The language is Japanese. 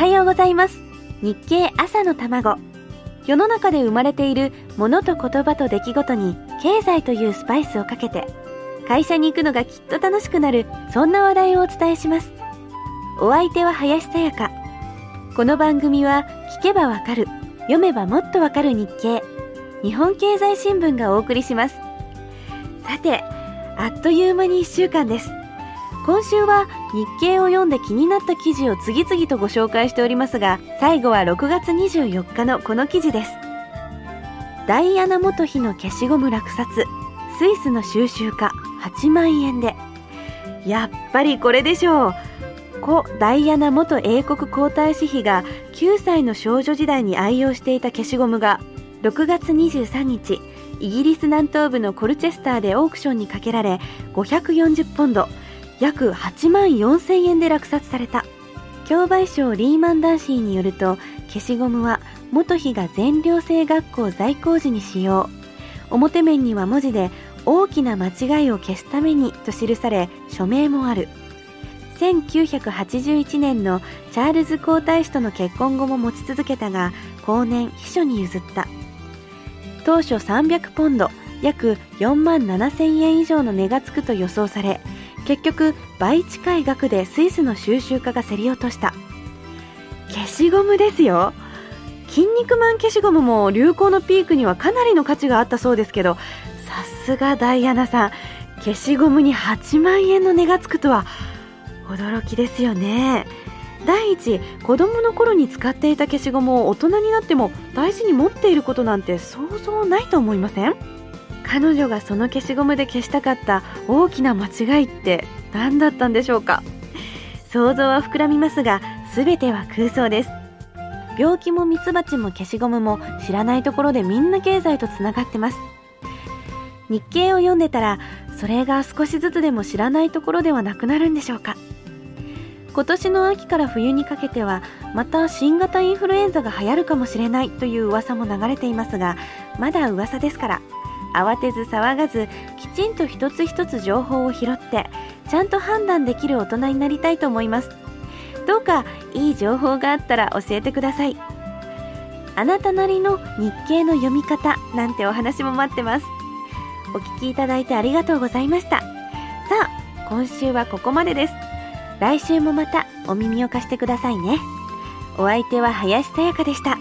はようございます。日経朝の卵。世の中で生まれているものと言葉と出来事に経済というスパイスをかけて会社に行くのがきっと楽しくなるそんな話題をお伝えします。お相手は林さやか。この番組は聞けばわかる読めばもっとわかる日経日本経済新聞がお送りします。さてあっという間に1週間です。今週は日経を読んで気になった記事を次々とご紹介しておりますが最後は6月24日のこの記事です。ダイアナ元妃の消しゴム落札。スイスの収集家。8万円で。やっぱりこれでしょう。故ダイアナ元英国皇太子妃が9歳の少女時代に愛用していた消しゴムが6月23日イギリス南東部のコルチェスターでオークションにかけられ540ポンド。約8万4千円で落札された。競売賞リーマンダーシーによると消しゴムは元妃が全寮制学校在校時に使用。表面には文字で大きな間違いを消すためにと記され署名もある。1981年のチャールズ皇太子との結婚後も持ち続けたが後年秘書に譲った。当初300ポンド約4万7000円以上の値がつくと予想され結局倍近い額でスイスの収集家が競り落とした。消しゴムですよ。筋肉マン消しゴムも流行のピークにはかなりの価値があったそうですけどさすがダイアナさん。消しゴムに8万円の値がつくとは驚きですよね。第一子供の頃に使っていた消しゴムを大人になっても大事に持っていることなんて想像ないと思いません？彼女がその消しゴムで消したかった大きな間違いって何だったんでしょうか？想像は膨らみますが全ては空想です。病気もミツバチも消しゴムも知らないところでみんな経済とつながってます。日経を読んでたらそれが少しずつでも知らないところではなくなるんでしょうか？今年の秋から冬にかけてはまた新型インフルエンザが流行るかもしれないという噂も流れていますがまだ噂ですから。慌てず騒がずきちんと一つ一つ情報を拾ってちゃんと判断できる大人になりたいと思います。どうかいい情報があったら教えてください。あなたなりの日経の読み方なんてお話も待ってます。お聞きいただいてありがとうございました。さあ今週はここまでです。来週もまたお耳を貸してくださいね。お相手は林さやかでした。